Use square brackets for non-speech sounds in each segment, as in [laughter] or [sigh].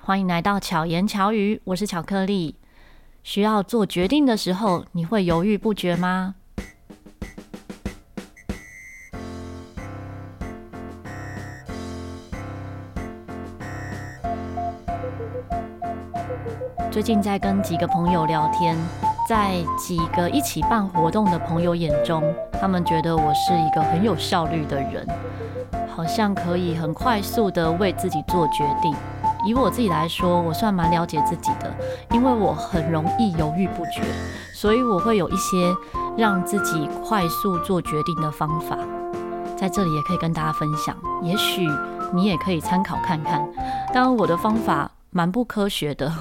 欢迎来到巧言巧语，我是巧克力。需要做决定的时候，你会犹豫不决吗？最近在跟几个朋友聊天，在几个一起办活动的朋友眼中，他们觉得我是一个很有效率的人，好像可以很快速地为自己做决定。以我自己来说，我算蛮了解自己的，因为我很容易犹豫不决，所以我会有一些让自己快速做决定的方法，在这里也可以跟大家分享，也许你也可以参考看看。当然，我的方法蛮不科学的，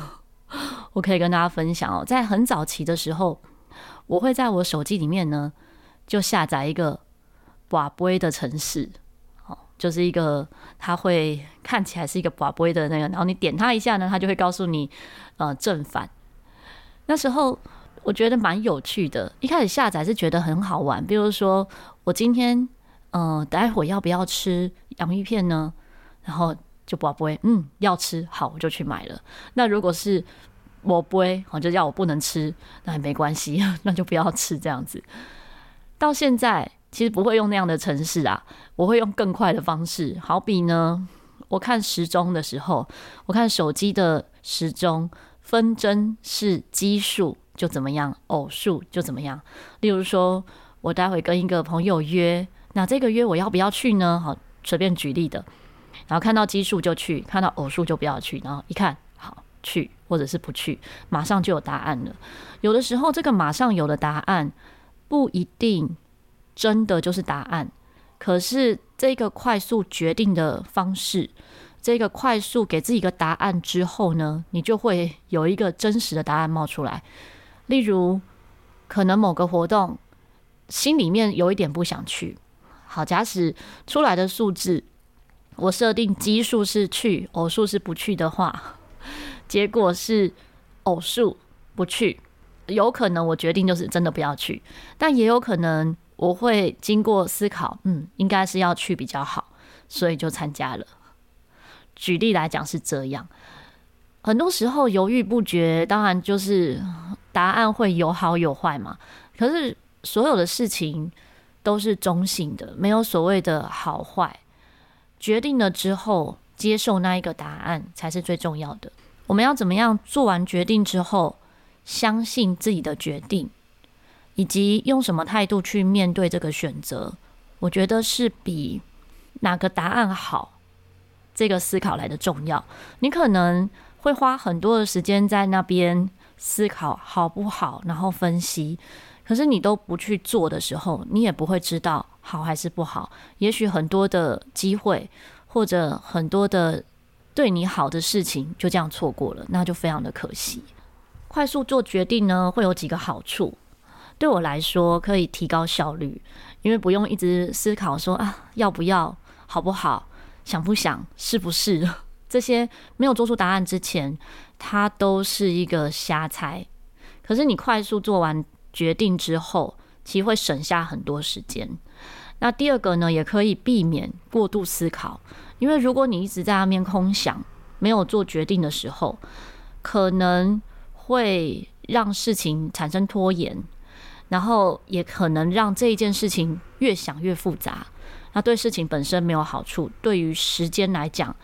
[laughs] 我可以跟大家分享哦。在很早期的时候，我会在我手机里面呢，就下载一个瓦杯的城市。就是一个，它会看起来是一个宝贝的那个，然后你点它一下呢，它就会告诉你，呃，正反。那时候我觉得蛮有趣的，一开始下载是觉得很好玩，比如说我今天，呃，待会要不要吃洋芋片呢？然后就宝贝，嗯，要吃，好，我就去买了。那如果是我不会，我就叫我不能吃，那也没关系，那就不要吃这样子。[laughs] 到现在。其实不会用那样的程式啊，我会用更快的方式。好比呢，我看时钟的时候，我看手机的时钟，分针是奇数就怎么样，偶数就怎么样。例如说，我待会跟一个朋友约，那这个约我要不要去呢？好，随便举例的。然后看到奇数就去，看到偶数就不要去。然后一看，好，去或者是不去，马上就有答案了。有的时候，这个马上有的答案不一定。真的就是答案，可是这个快速决定的方式，这个快速给自己一个答案之后呢，你就会有一个真实的答案冒出来。例如，可能某个活动心里面有一点不想去。好，假使出来的数字，我设定奇数是去，偶数是不去的话，结果是偶数不去，有可能我决定就是真的不要去，但也有可能。我会经过思考，嗯，应该是要去比较好，所以就参加了。举例来讲是这样，很多时候犹豫不决，当然就是答案会有好有坏嘛。可是所有的事情都是中性的，没有所谓的好坏。决定了之后，接受那一个答案才是最重要的。我们要怎么样做完决定之后，相信自己的决定？以及用什么态度去面对这个选择，我觉得是比哪个答案好这个思考来的重要。你可能会花很多的时间在那边思考好不好，然后分析。可是你都不去做的时候，你也不会知道好还是不好。也许很多的机会或者很多的对你好的事情就这样错过了，那就非常的可惜。快速做决定呢，会有几个好处。对我来说，可以提高效率，因为不用一直思考说啊，要不要，好不好，想不想，是不是，[laughs] 这些没有做出答案之前，它都是一个瞎猜。可是你快速做完决定之后，其实会省下很多时间。那第二个呢，也可以避免过度思考，因为如果你一直在那边空想，没有做决定的时候，可能会让事情产生拖延。然后也可能让这一件事情越想越复杂，那对事情本身没有好处。对于时间来讲，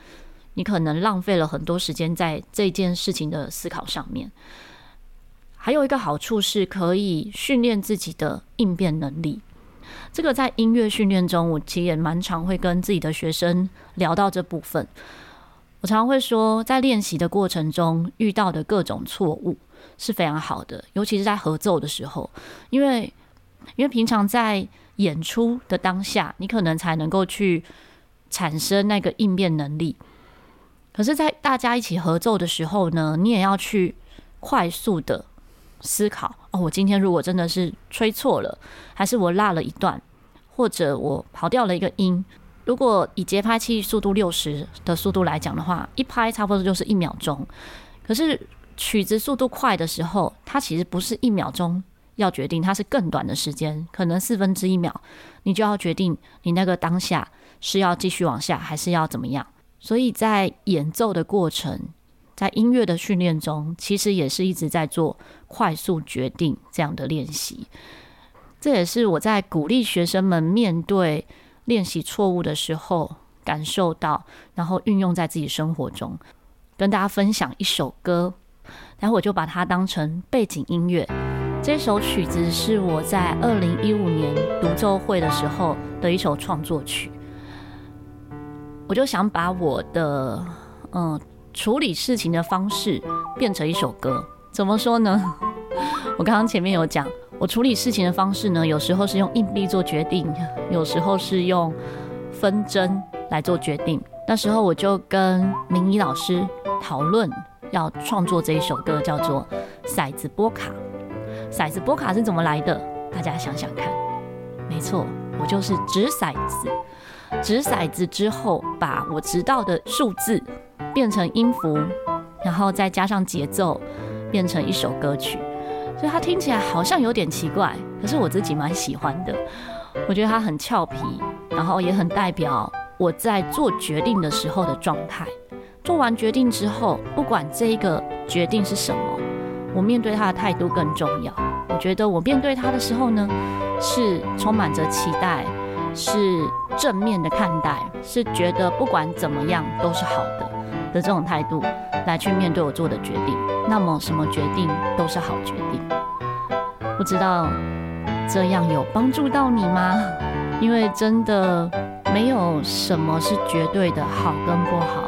你可能浪费了很多时间在这件事情的思考上面。还有一个好处是可以训练自己的应变能力。这个在音乐训练中，我其实也蛮常会跟自己的学生聊到这部分。常常会说，在练习的过程中遇到的各种错误。是非常好的，尤其是在合奏的时候，因为因为平常在演出的当下，你可能才能够去产生那个应变能力。可是，在大家一起合奏的时候呢，你也要去快速的思考哦，我今天如果真的是吹错了，还是我落了一段，或者我跑掉了一个音，如果以节拍器速度六十的速度来讲的话，一拍差不多就是一秒钟，可是。曲子速度快的时候，它其实不是一秒钟要决定，它是更短的时间，可能四分之一秒，你就要决定你那个当下是要继续往下，还是要怎么样。所以在演奏的过程，在音乐的训练中，其实也是一直在做快速决定这样的练习。这也是我在鼓励学生们面对练习错误的时候感受到，然后运用在自己生活中。跟大家分享一首歌，然后我就把它当成背景音乐。这首曲子是我在二零一五年独奏会的时候的一首创作曲。我就想把我的嗯处理事情的方式变成一首歌。怎么说呢？[laughs] 我刚刚前面有讲，我处理事情的方式呢，有时候是用硬币做决定，有时候是用分针来做决定。那时候我就跟明仪老师讨论要创作这一首歌，叫做《骰子波卡》。骰子波卡是怎么来的？大家想想看。没错，我就是掷骰子，掷骰子之后，把我知道的数字变成音符，然后再加上节奏，变成一首歌曲。所以它听起来好像有点奇怪，可是我自己蛮喜欢的。我觉得它很俏皮，然后也很代表我在做决定的时候的状态。做完决定之后，不管这一个决定是什么，我面对它的态度更重要。我觉得我面对它的时候呢，是充满着期待，是正面的看待，是觉得不管怎么样都是好的的这种态度来去面对我做的决定。那么什么决定都是好决定。不知道这样有帮助到你吗？因为真的没有什么是绝对的好跟不好。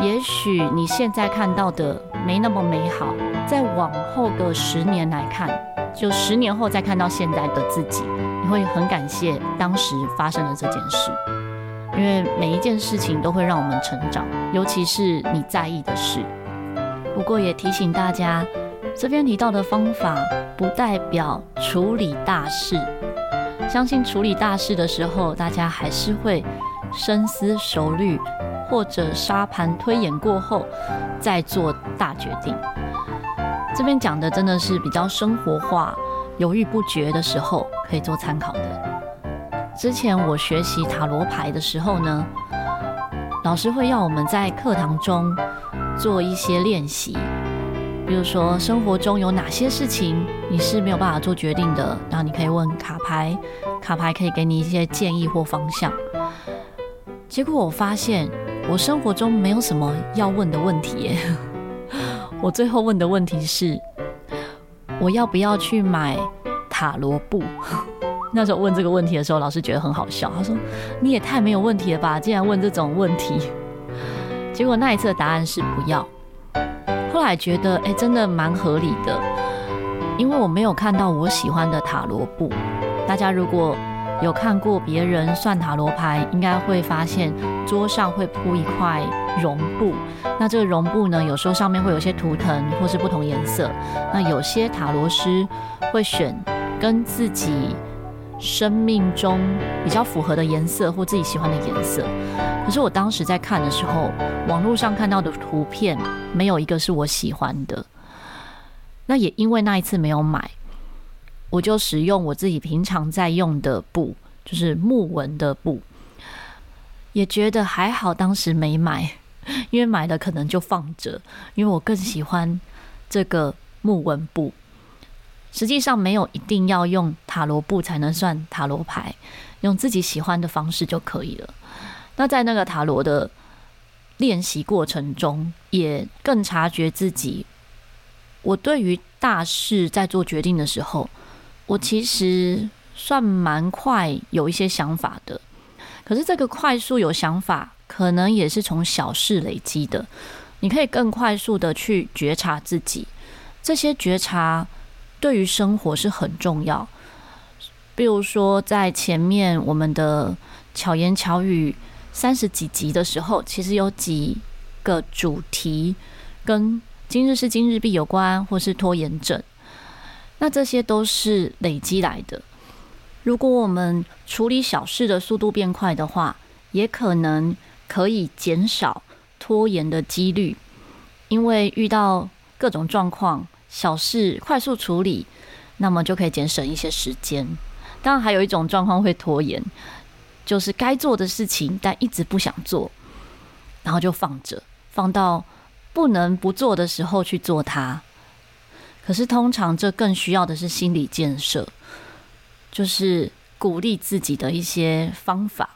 也许你现在看到的没那么美好，再往后个十年来看。就十年后再看到现在的自己，你会很感谢当时发生的这件事，因为每一件事情都会让我们成长，尤其是你在意的事。不过也提醒大家，这边提到的方法不代表处理大事。相信处理大事的时候，大家还是会深思熟虑，或者沙盘推演过后再做大决定。这边讲的真的是比较生活化，犹豫不决的时候可以做参考的。之前我学习塔罗牌的时候呢，老师会要我们在课堂中做一些练习，比如说生活中有哪些事情你是没有办法做决定的，然后你可以问卡牌，卡牌可以给你一些建议或方向。结果我发现我生活中没有什么要问的问题耶。[laughs] 我最后问的问题是：我要不要去买塔罗布？那时候问这个问题的时候，老师觉得很好笑。他说：“你也太没有问题了吧，竟然问这种问题。[laughs] ”结果那一次的答案是不要。后来觉得，哎，真的蛮合理的，因为我没有看到我喜欢的塔罗布。大家如果有看过别人算塔罗牌，应该会发现桌上会铺一块绒布。那这个绒布呢，有时候上面会有些图腾或是不同颜色。那有些塔罗师会选跟自己生命中比较符合的颜色或自己喜欢的颜色。可是我当时在看的时候，网络上看到的图片没有一个是我喜欢的。那也因为那一次没有买。我就使用我自己平常在用的布，就是木纹的布，也觉得还好，当时没买，因为买了可能就放着，因为我更喜欢这个木纹布。实际上没有一定要用塔罗布才能算塔罗牌，用自己喜欢的方式就可以了。那在那个塔罗的练习过程中，也更察觉自己，我对于大事在做决定的时候。我其实算蛮快有一些想法的，可是这个快速有想法，可能也是从小事累积的。你可以更快速的去觉察自己，这些觉察对于生活是很重要。比如说，在前面我们的巧言巧语三十几集的时候，其实有几个主题跟今日事今日毕有关，或是拖延症。那这些都是累积来的。如果我们处理小事的速度变快的话，也可能可以减少拖延的几率。因为遇到各种状况，小事快速处理，那么就可以节省一些时间。当然，还有一种状况会拖延，就是该做的事情，但一直不想做，然后就放着，放到不能不做的时候去做它。可是通常这更需要的是心理建设，就是鼓励自己的一些方法。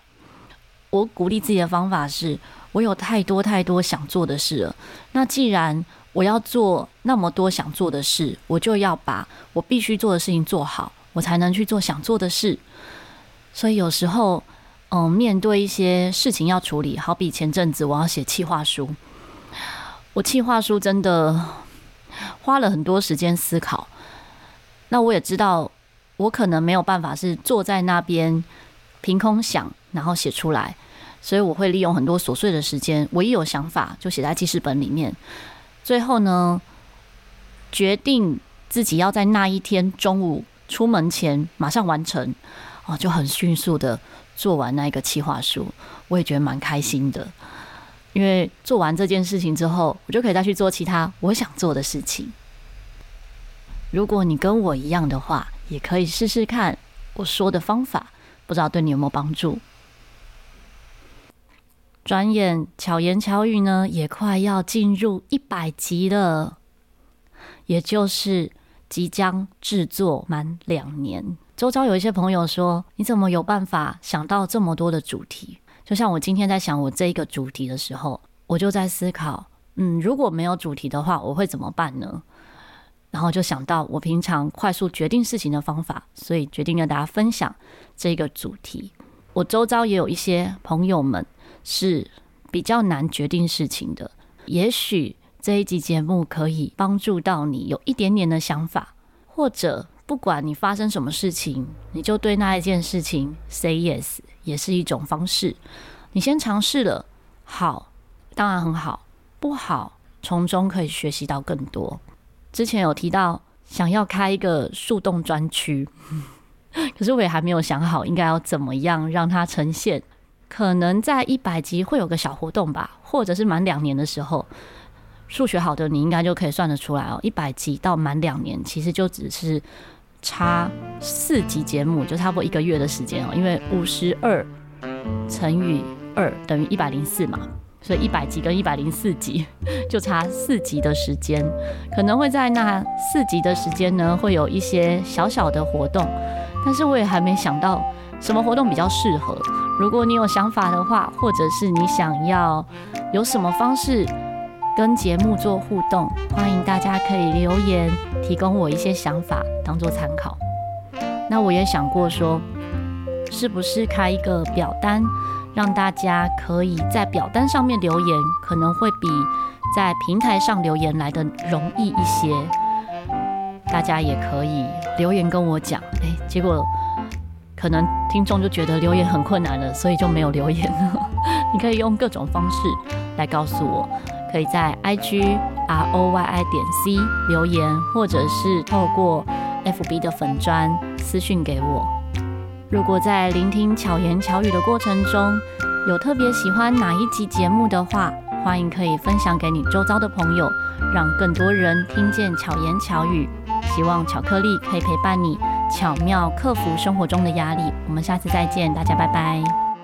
我鼓励自己的方法是，我有太多太多想做的事了。那既然我要做那么多想做的事，我就要把我必须做的事情做好，我才能去做想做的事。所以有时候，嗯，面对一些事情要处理，好比前阵子我要写企划书，我企划书真的花了很多时间思考。那我也知道，我可能没有办法是坐在那边凭空想，然后写出来。所以我会利用很多琐碎的时间，我一有想法就写在记事本里面。最后呢，决定自己要在那一天中午出门前马上完成，哦，就很迅速的做完那一个企划书。我也觉得蛮开心的，因为做完这件事情之后，我就可以再去做其他我想做的事情。如果你跟我一样的话，也可以试试看我说的方法，不知道对你有没有帮助。转眼巧言巧语呢，也快要进入一百集了，也就是即将制作满两年。周遭有一些朋友说：“你怎么有办法想到这么多的主题？”就像我今天在想我这一个主题的时候，我就在思考：嗯，如果没有主题的话，我会怎么办呢？然后就想到我平常快速决定事情的方法，所以决定跟大家分享这个主题。我周遭也有一些朋友们。是比较难决定事情的，也许这一集节目可以帮助到你有一点点的想法，或者不管你发生什么事情，你就对那一件事情 say yes，也是一种方式。你先尝试了，好，当然很好；不好，从中可以学习到更多。之前有提到想要开一个树洞专区，[laughs] 可是我也还没有想好应该要怎么样让它呈现。可能在一百集会有个小活动吧，或者是满两年的时候，数学好的你应该就可以算得出来哦。一百集到满两年，其实就只是差四集节目，就差不多一个月的时间哦。因为五十二乘以二等于一百零四嘛，所以一百集跟一百零四集 [laughs] 就差四集的时间。可能会在那四集的时间呢，会有一些小小的活动，但是我也还没想到什么活动比较适合。如果你有想法的话，或者是你想要有什么方式跟节目做互动，欢迎大家可以留言提供我一些想法当做参考。那我也想过说，是不是开一个表单，让大家可以在表单上面留言，可能会比在平台上留言来的容易一些。大家也可以留言跟我讲，哎，结果。可能听众就觉得留言很困难了，所以就没有留言了。[laughs] 你可以用各种方式来告诉我，可以在 IG R O Y I 点 C 留言，或者是透过 FB 的粉砖私讯给我。如果在聆听巧言巧语的过程中，有特别喜欢哪一集节目的话，欢迎可以分享给你周遭的朋友，让更多人听见巧言巧语。希望巧克力可以陪伴你。巧妙克服生活中的压力，我们下次再见，大家拜拜。